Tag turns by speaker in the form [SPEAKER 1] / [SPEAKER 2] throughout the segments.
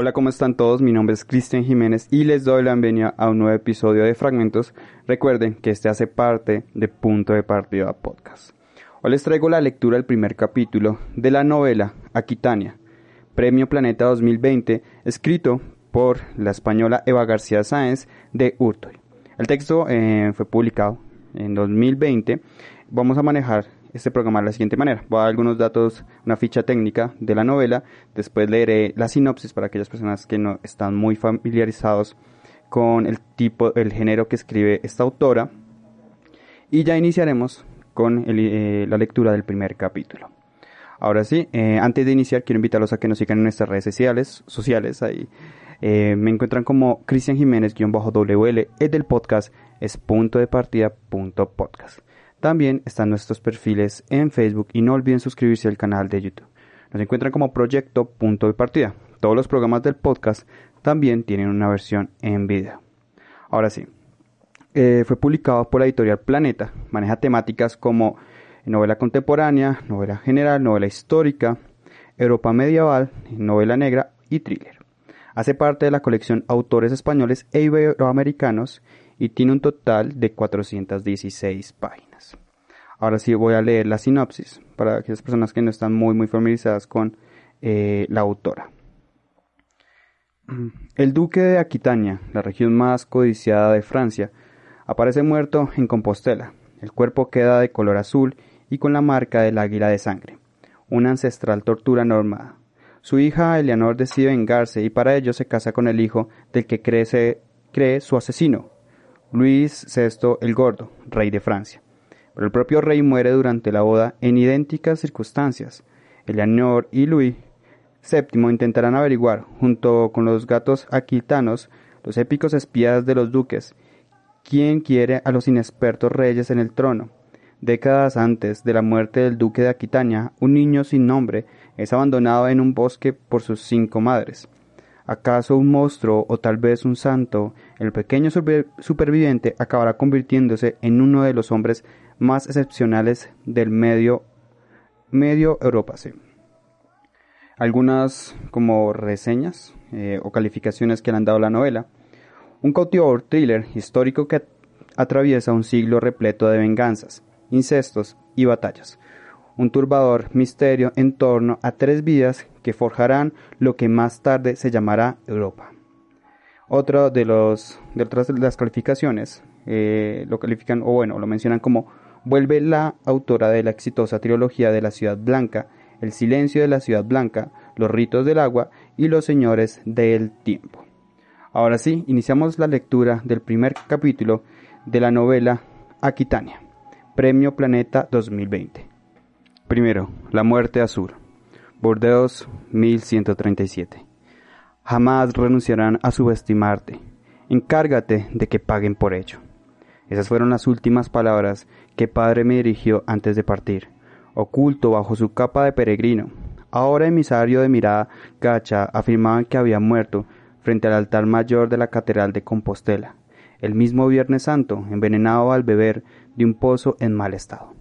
[SPEAKER 1] Hola, ¿cómo están todos? Mi nombre es Cristian Jiménez y les doy la bienvenida a un nuevo episodio de Fragmentos. Recuerden que este hace parte de Punto de Partida Podcast. Hoy les traigo la lectura del primer capítulo de la novela Aquitania, Premio Planeta 2020, escrito por la española Eva García Sáenz de Hurtoy. El texto eh, fue publicado en 2020. Vamos a manejar este programa de la siguiente manera. Voy a dar algunos datos, una ficha técnica de la novela, después leeré la sinopsis para aquellas personas que no están muy familiarizados con el tipo, el género que escribe esta autora y ya iniciaremos con eh, la lectura del primer capítulo. Ahora sí, eh, antes de iniciar quiero invitarlos a que nos sigan en nuestras redes sociales, sociales ahí eh, me encuentran como Cristian Jiménez-WL, es del podcast es punto de partida punto podcast. También están nuestros perfiles en Facebook y no olviden suscribirse al canal de YouTube. Nos encuentran como Proyecto Punto de Partida. Todos los programas del podcast también tienen una versión en video. Ahora sí, eh, fue publicado por la editorial Planeta. Maneja temáticas como novela contemporánea, novela general, novela histórica, Europa medieval, novela negra y thriller. Hace parte de la colección Autores Españoles e Iberoamericanos y tiene un total de 416 páginas. Ahora sí voy a leer la sinopsis para aquellas personas que no están muy muy familiarizadas con eh, la autora. El duque de Aquitania, la región más codiciada de Francia, aparece muerto en Compostela. El cuerpo queda de color azul y con la marca del águila de sangre, una ancestral tortura normada. Su hija Eleanor decide vengarse y para ello se casa con el hijo del que cree, cree su asesino, Luis VI el Gordo, rey de Francia. El propio rey muere durante la boda en idénticas circunstancias. Eleanor y Luis VII intentarán averiguar, junto con los gatos aquitanos, los épicos espías de los duques, quién quiere a los inexpertos reyes en el trono. Décadas antes de la muerte del duque de Aquitania, un niño sin nombre es abandonado en un bosque por sus cinco madres. ¿Acaso un monstruo o tal vez un santo? El pequeño superviviente acabará convirtiéndose en uno de los hombres más excepcionales del medio, medio Europa. Algunas como reseñas eh, o calificaciones que le han dado la novela. Un cautivador thriller histórico que atraviesa un siglo repleto de venganzas, incestos y batallas un turbador misterio en torno a tres vidas que forjarán lo que más tarde se llamará Europa. Otro de los de de las calificaciones eh, lo califican o bueno lo mencionan como vuelve la autora de la exitosa trilogía de la Ciudad Blanca, El silencio de la Ciudad Blanca, Los ritos del agua y Los señores del tiempo. Ahora sí, iniciamos la lectura del primer capítulo de la novela Aquitania, Premio Planeta 2020. Primero, la muerte azul. Bordeaux 1137. Jamás renunciarán a subestimarte. Encárgate de que paguen por ello. Esas fueron las últimas palabras que padre me dirigió antes de partir, oculto bajo su capa de peregrino. Ahora emisario de mirada gacha afirmaban que había muerto frente al altar mayor de la catedral de Compostela, el mismo Viernes Santo, envenenado al beber de un pozo en mal estado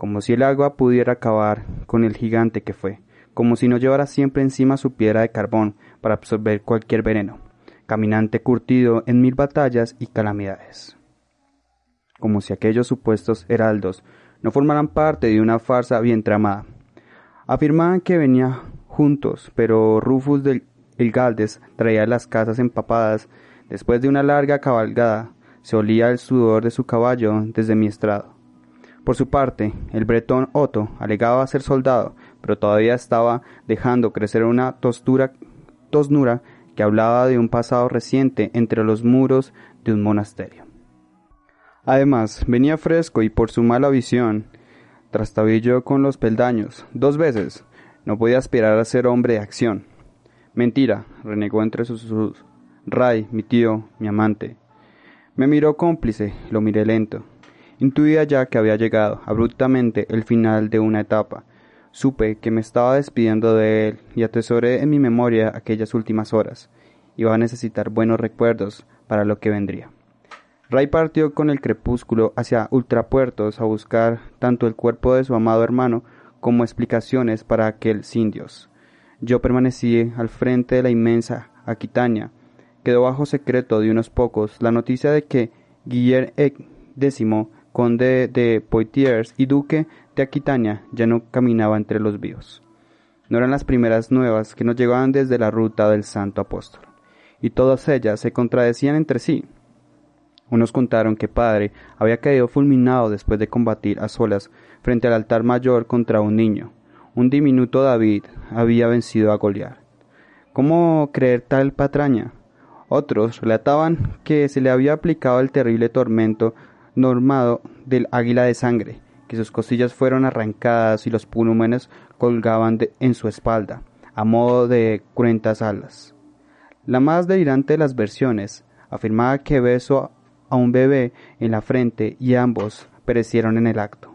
[SPEAKER 1] como si el agua pudiera acabar con el gigante que fue, como si no llevara siempre encima su piedra de carbón para absorber cualquier veneno, caminante curtido en mil batallas y calamidades. Como si aquellos supuestos heraldos no formaran parte de una farsa bien tramada. Afirmaban que venían juntos, pero Rufus del el Galdes traía las casas empapadas. Después de una larga cabalgada, se olía el sudor de su caballo desde mi estrado. Por su parte, el bretón Otto alegaba ser soldado, pero todavía estaba dejando crecer una tosnura que hablaba de un pasado reciente entre los muros de un monasterio. Además, venía fresco y por su mala visión, trastabillo con los peldaños, dos veces, no podía aspirar a ser hombre de acción. Mentira, renegó entre sus Ray, mi tío, mi amante. Me miró cómplice, lo miré lento. Intuía ya que había llegado abruptamente el final de una etapa. Supe que me estaba despidiendo de él y atesoré en mi memoria aquellas últimas horas. Iba a necesitar buenos recuerdos para lo que vendría. Ray partió con el crepúsculo hacia ultrapuertos a buscar tanto el cuerpo de su amado hermano como explicaciones para aquel indios. Yo permanecí al frente de la inmensa Aquitania. Quedó bajo secreto de unos pocos la noticia de que Guillermo X conde de Poitiers y duque de Aquitania, ya no caminaba entre los vivos. No eran las primeras nuevas que nos llegaban desde la ruta del Santo Apóstol, y todas ellas se contradecían entre sí. Unos contaron que padre había caído fulminado después de combatir a solas frente al altar mayor contra un niño. Un diminuto David había vencido a Goliat. ¿Cómo creer tal patraña? Otros relataban que se le había aplicado el terrible tormento normado del águila de sangre, que sus costillas fueron arrancadas y los pulmones colgaban en su espalda, a modo de cruentas alas. La más delirante de las versiones afirmaba que besó a un bebé en la frente y ambos perecieron en el acto.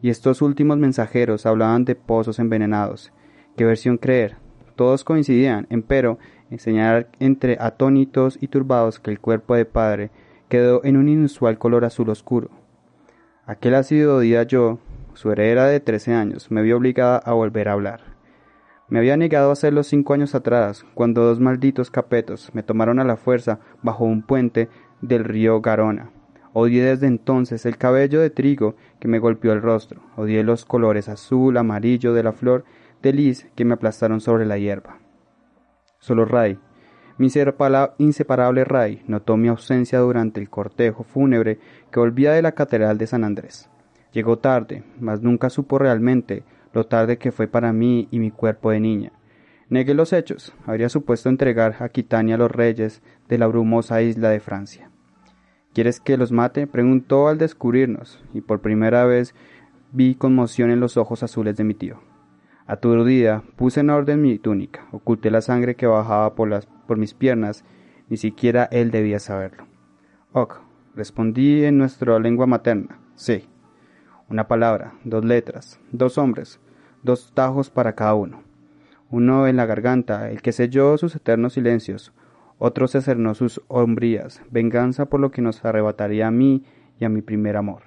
[SPEAKER 1] Y estos últimos mensajeros hablaban de pozos envenenados. ¿Qué versión creer? Todos coincidían, empero, en señalar entre atónitos y turbados que el cuerpo de padre quedó en un inusual color azul oscuro. Aquel ácido día yo, su heredera de trece años, me vio obligada a volver a hablar. Me había negado a hacerlo cinco años atrás, cuando dos malditos capetos me tomaron a la fuerza bajo un puente del río Garona. Odié desde entonces el cabello de trigo que me golpeó el rostro, odié los colores azul, amarillo de la flor de lis que me aplastaron sobre la hierba. Solo Ray, mi inseparable Ray notó mi ausencia durante el cortejo fúnebre que volvía de la Catedral de San Andrés. Llegó tarde, mas nunca supo realmente lo tarde que fue para mí y mi cuerpo de niña. Negué los hechos, habría supuesto entregar a Quitania a los reyes de la brumosa isla de Francia. ¿Quieres que los mate? preguntó al descubrirnos, y por primera vez vi conmoción en los ojos azules de mi tío. Aturdida, puse en orden mi túnica, oculté la sangre que bajaba por, las, por mis piernas, ni siquiera él debía saberlo. Ok, respondí en nuestra lengua materna. Sí. Una palabra, dos letras, dos hombres, dos tajos para cada uno. Uno en la garganta, el que selló sus eternos silencios, otro se cernó sus hombrías, venganza por lo que nos arrebataría a mí y a mi primer amor.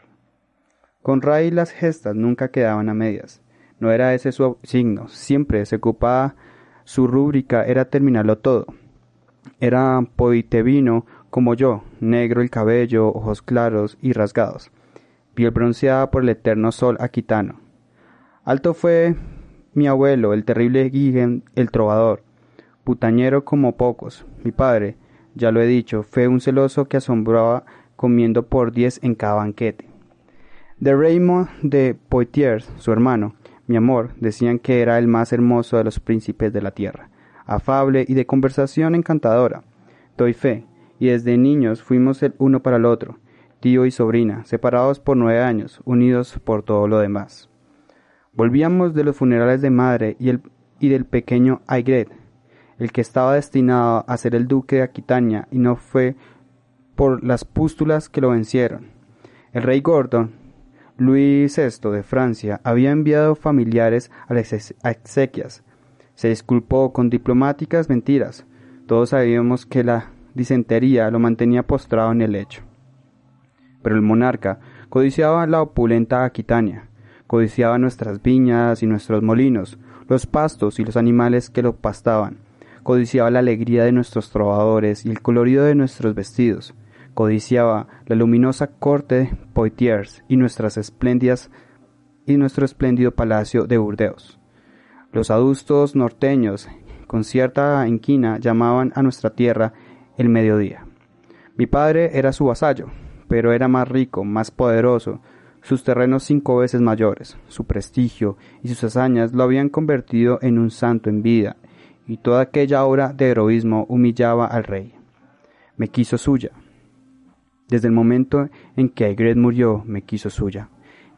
[SPEAKER 1] Con Ray las gestas nunca quedaban a medias. No era ese su signo, siempre se ocupaba su rúbrica era terminarlo todo. Era poitevino como yo, negro el cabello, ojos claros y rasgados, piel bronceada por el eterno sol aquitano. Alto fue mi abuelo, el terrible Guiguen, el trovador, putañero como pocos. Mi padre, ya lo he dicho, fue un celoso que asombraba comiendo por diez en cada banquete. De Raymond de Poitiers, su hermano, mi amor, decían que era el más hermoso de los príncipes de la tierra, afable y de conversación encantadora. Doy fe, y desde niños fuimos el uno para el otro, tío y sobrina, separados por nueve años, unidos por todo lo demás. Volvíamos de los funerales de madre y, el, y del pequeño Aigret, el que estaba destinado a ser el duque de Aquitania, y no fue por las pústulas que lo vencieron. El rey Gordon, Luis VI de Francia había enviado familiares a las exequias. Se disculpó con diplomáticas mentiras. Todos sabíamos que la disentería lo mantenía postrado en el lecho. Pero el monarca codiciaba la opulenta Aquitania, codiciaba nuestras viñas y nuestros molinos, los pastos y los animales que lo pastaban, codiciaba la alegría de nuestros trovadores y el colorido de nuestros vestidos, codiciaba la luminosa corte de Poitiers y nuestras espléndidas y nuestro espléndido palacio de Burdeos. Los adustos norteños con cierta inquina, llamaban a nuestra tierra el mediodía. Mi padre era su vasallo, pero era más rico, más poderoso, sus terrenos cinco veces mayores, su prestigio y sus hazañas lo habían convertido en un santo en vida, y toda aquella obra de heroísmo humillaba al rey. Me quiso suya. Desde el momento en que Aigret murió, me quiso suya.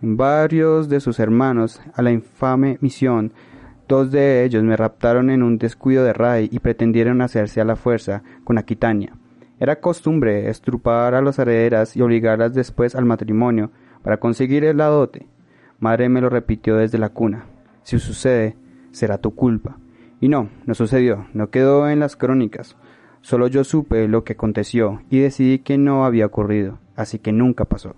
[SPEAKER 1] En varios de sus hermanos a la infame misión, dos de ellos me raptaron en un descuido de rey y pretendieron hacerse a la fuerza con Aquitania. Era costumbre estrupar a las herederas y obligarlas después al matrimonio para conseguir el dote. Madre me lo repitió desde la cuna. Si sucede, será tu culpa. Y no, no sucedió, no quedó en las crónicas. Solo yo supe lo que aconteció y decidí que no había ocurrido, así que nunca pasó.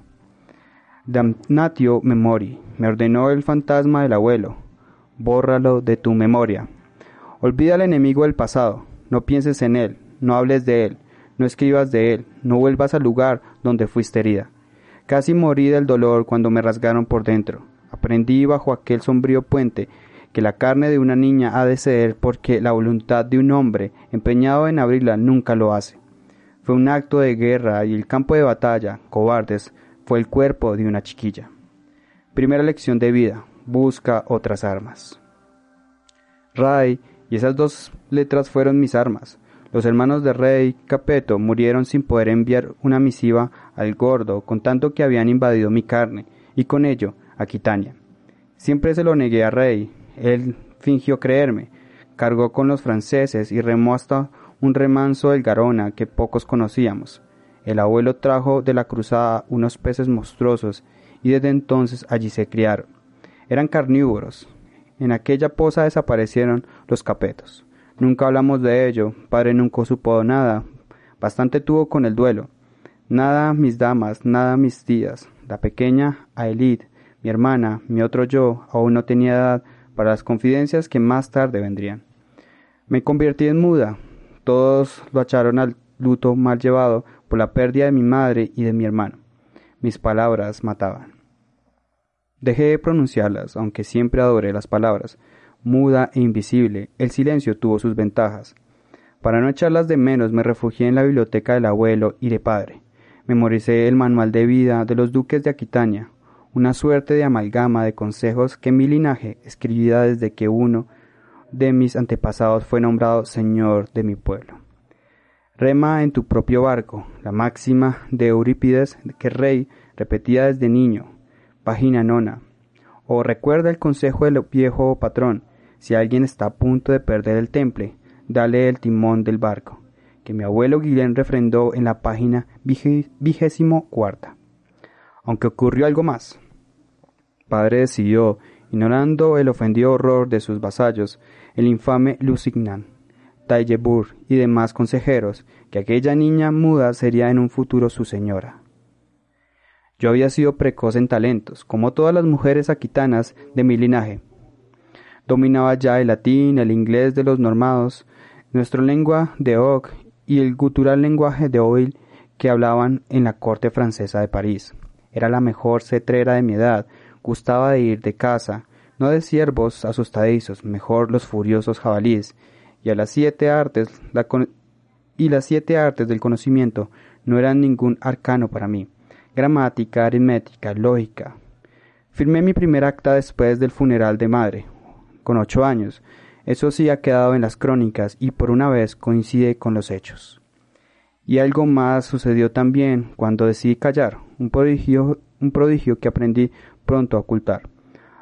[SPEAKER 1] Damnatio memori, me ordenó el fantasma del abuelo. Bórralo de tu memoria. Olvida al enemigo del pasado, no pienses en él, no hables de él, no escribas de él, no vuelvas al lugar donde fuiste herida. Casi morí del dolor cuando me rasgaron por dentro. Aprendí bajo aquel sombrío puente que la carne de una niña ha de ceder porque la voluntad de un hombre empeñado en abrirla nunca lo hace. Fue un acto de guerra y el campo de batalla, cobardes, fue el cuerpo de una chiquilla. Primera lección de vida, busca otras armas. Ray y esas dos letras fueron mis armas. Los hermanos de Rey Capeto murieron sin poder enviar una misiva al gordo, con tanto que habían invadido mi carne, y con ello a Quitania. Siempre se lo negué a Rey. Él fingió creerme, cargó con los franceses y remó hasta un remanso del Garona que pocos conocíamos. El abuelo trajo de la cruzada unos peces monstruosos y desde entonces allí se criaron. Eran carnívoros. En aquella poza desaparecieron los capetos. Nunca hablamos de ello, padre nunca supo nada, bastante tuvo con el duelo. Nada mis damas, nada mis tías, la pequeña Aelid, mi hermana, mi otro yo, aún no tenía edad para las confidencias que más tarde vendrían. Me convertí en muda, todos lo echaron al luto mal llevado por la pérdida de mi madre y de mi hermano. Mis palabras mataban. Dejé de pronunciarlas, aunque siempre adoré las palabras, muda e invisible, el silencio tuvo sus ventajas. Para no echarlas de menos me refugié en la biblioteca del abuelo y de padre. Memoricé el manual de vida de los duques de Aquitania, una suerte de amalgama de consejos que mi linaje escribida desde que uno de mis antepasados fue nombrado señor de mi pueblo. Rema en tu propio barco, la máxima de Eurípides que rey repetía desde niño, página nona. O recuerda el consejo del viejo patrón, si alguien está a punto de perder el temple, dale el timón del barco, que mi abuelo Guillén refrendó en la página vigésimo cuarta. Aunque ocurrió algo más. Padre decidió, ignorando el ofendido horror de sus vasallos, el infame Lusignan, Taillebourg y demás consejeros, que aquella niña muda sería en un futuro su señora. Yo había sido precoz en talentos, como todas las mujeres aquitanas de mi linaje, Dominaba ya el latín, el inglés de los normados, nuestra lengua de Oc y el gutural lenguaje de Oil que hablaban en la corte francesa de París. Era la mejor cetrera de mi edad, gustaba de ir de caza, no de ciervos asustadizos, mejor los furiosos jabalíes, y a las siete artes y las siete artes del conocimiento no eran ningún arcano para mí. Gramática, aritmética, lógica. Firmé mi primer acta después del funeral de madre, con ocho años. Eso sí ha quedado en las crónicas y por una vez coincide con los hechos. Y algo más sucedió también cuando decidí callar, un prodigio, un prodigio que aprendí pronto a ocultar.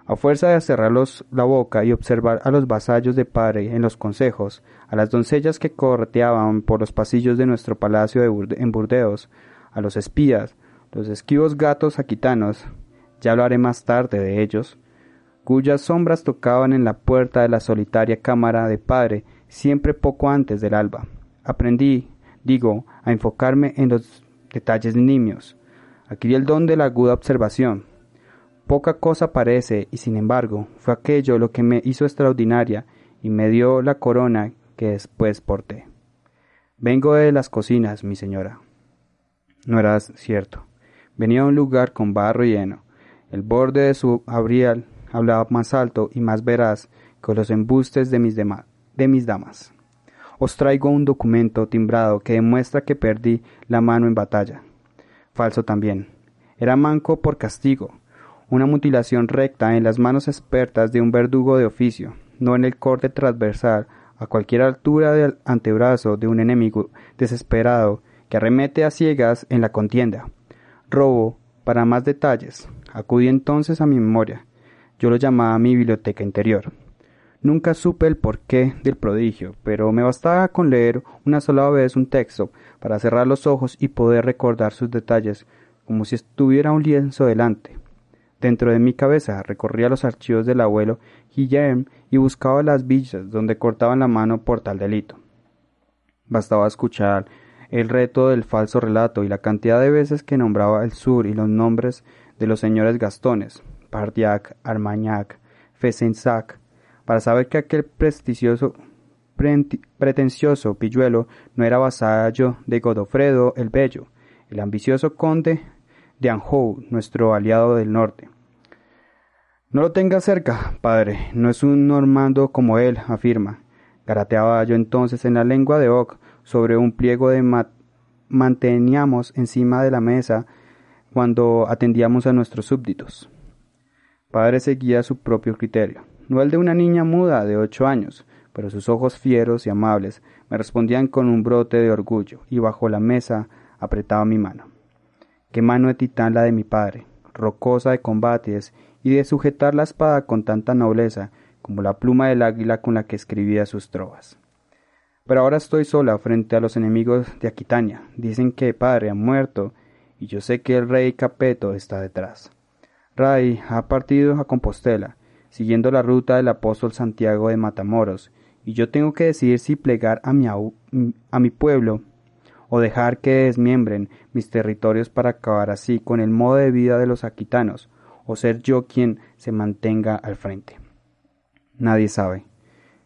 [SPEAKER 1] A fuerza de cerrarlos la boca y observar a los vasallos de padre en los consejos, a las doncellas que correteaban por los pasillos de nuestro palacio en Burdeos, a los espías, los esquivos gatos aquitanos, ya hablaré más tarde de ellos, cuyas sombras tocaban en la puerta de la solitaria cámara de padre siempre poco antes del alba. Aprendí, digo, a enfocarme en los detalles nimios. Adquirí el don de la aguda observación. Poca cosa parece, y sin embargo, fue aquello lo que me hizo extraordinaria y me dio la corona que después porté. Vengo de las cocinas, mi señora. No era cierto. Venía a un lugar con barro lleno. El borde de su abrial hablaba más alto y más veraz que los embustes de mis, de mis damas. Os traigo un documento timbrado que demuestra que perdí la mano en batalla. Falso también. Era manco por castigo, una mutilación recta en las manos expertas de un verdugo de oficio, no en el corte transversal a cualquier altura del antebrazo de un enemigo desesperado que arremete a ciegas en la contienda. Robo, para más detalles, acudí entonces a mi memoria. Yo lo llamaba mi biblioteca interior. Nunca supe el porqué del prodigio, pero me bastaba con leer una sola vez un texto para cerrar los ojos y poder recordar sus detalles como si estuviera un lienzo delante. Dentro de mi cabeza recorría los archivos del abuelo Guillaume y buscaba las villas donde cortaban la mano por tal delito. Bastaba escuchar el reto del falso relato y la cantidad de veces que nombraba el sur y los nombres de los señores Gastones, Pardiac, Armagnac, Fesensac, para saber que aquel prestigioso, pretencioso pilluelo no era vasallo de Godofredo el Bello, el ambicioso conde de Anjou, nuestro aliado del norte. No lo tenga cerca, padre, no es un normando como él, afirma. Garateaba yo entonces en la lengua de Oc sobre un pliego de manteníamos encima de la mesa cuando atendíamos a nuestros súbditos. Padre seguía su propio criterio, no el de una niña muda de ocho años, pero sus ojos fieros y amables me respondían con un brote de orgullo, y bajo la mesa apretaba mi mano. Qué mano de titán la de mi padre, rocosa de combates y de sujetar la espada con tanta nobleza como la pluma del águila con la que escribía sus trovas. Pero ahora estoy sola frente a los enemigos de Aquitania. Dicen que padre ha muerto y yo sé que el rey Capeto está detrás. Ray ha partido a Compostela, siguiendo la ruta del apóstol Santiago de Matamoros, y yo tengo que decidir si plegar a mi, a mi pueblo o dejar que desmiembren mis territorios para acabar así con el modo de vida de los aquitanos, o ser yo quien se mantenga al frente. Nadie sabe.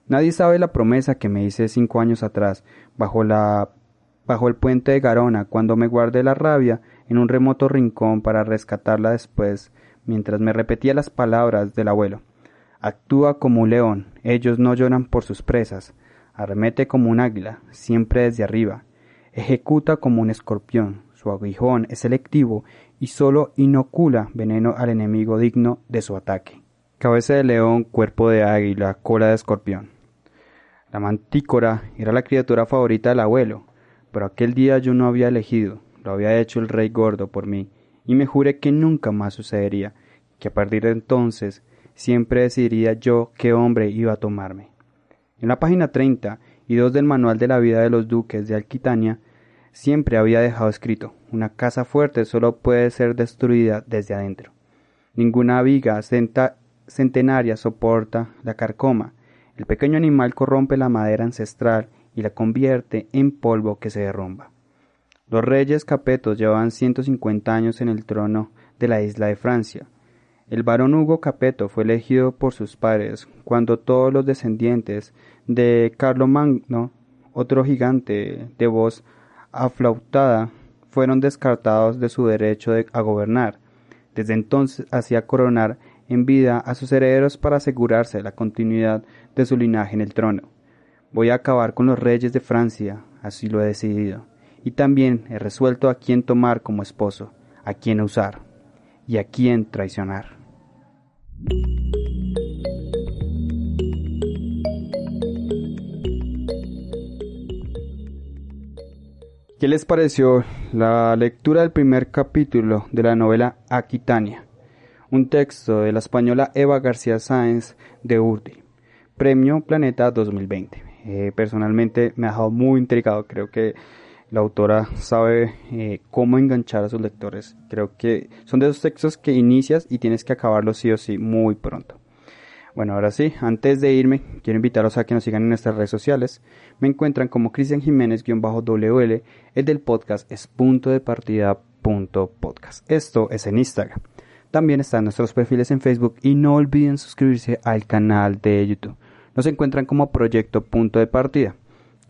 [SPEAKER 1] Nadie sabe la promesa que me hice cinco años atrás, bajo la bajo el puente de Garona, cuando me guardé la rabia en un remoto rincón para rescatarla después, mientras me repetía las palabras del abuelo. Actúa como un león, ellos no lloran por sus presas, arremete como un águila, siempre desde arriba, ejecuta como un escorpión, su aguijón es selectivo y sólo inocula veneno al enemigo digno de su ataque. Cabeza de león, cuerpo de águila, cola de escorpión. La mantícora era la criatura favorita del abuelo, pero aquel día yo no había elegido, lo había hecho el rey gordo por mí, y me juré que nunca más sucedería, que a partir de entonces siempre decidiría yo qué hombre iba a tomarme. En la página 30 y 2 del manual de la vida de los duques de Alquitania, siempre había dejado escrito, una casa fuerte solo puede ser destruida desde adentro. Ninguna viga centenaria soporta la carcoma, el pequeño animal corrompe la madera ancestral y la convierte en polvo que se derrumba. Los reyes capetos llevaban 150 años en el trono de la isla de Francia. El barón Hugo Capeto fue elegido por sus padres cuando todos los descendientes de Carlomagno, otro gigante de voz aflautada, fueron descartados de su derecho a gobernar. Desde entonces hacía coronar en vida a sus herederos para asegurarse la continuidad de su linaje en el trono. Voy a acabar con los reyes de Francia, así lo he decidido, y también he resuelto a quién tomar como esposo, a quién usar y a quién traicionar. ¿Qué les pareció la lectura del primer capítulo de la novela Aquitania? Un texto de la española Eva García Sáenz de Urdi. Premio Planeta 2020. Eh, personalmente me ha dejado muy intrigado. Creo que la autora sabe eh, cómo enganchar a sus lectores. Creo que son de esos textos que inicias y tienes que acabarlos sí o sí muy pronto. Bueno, ahora sí, antes de irme, quiero invitaros a que nos sigan en nuestras redes sociales. Me encuentran como Cristian Jiménez-WL, el del podcast es punto de partida podcast. Esto es en Instagram. También están nuestros perfiles en Facebook y no olviden suscribirse al canal de YouTube. Nos encuentran como Proyecto Punto de Partida.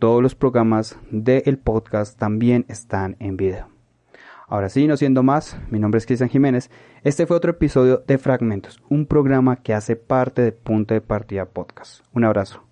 [SPEAKER 1] Todos los programas del podcast también están en video. Ahora sí, no siendo más, mi nombre es Cristian Jiménez. Este fue otro episodio de Fragmentos, un programa que hace parte de Punto de Partida Podcast. Un abrazo.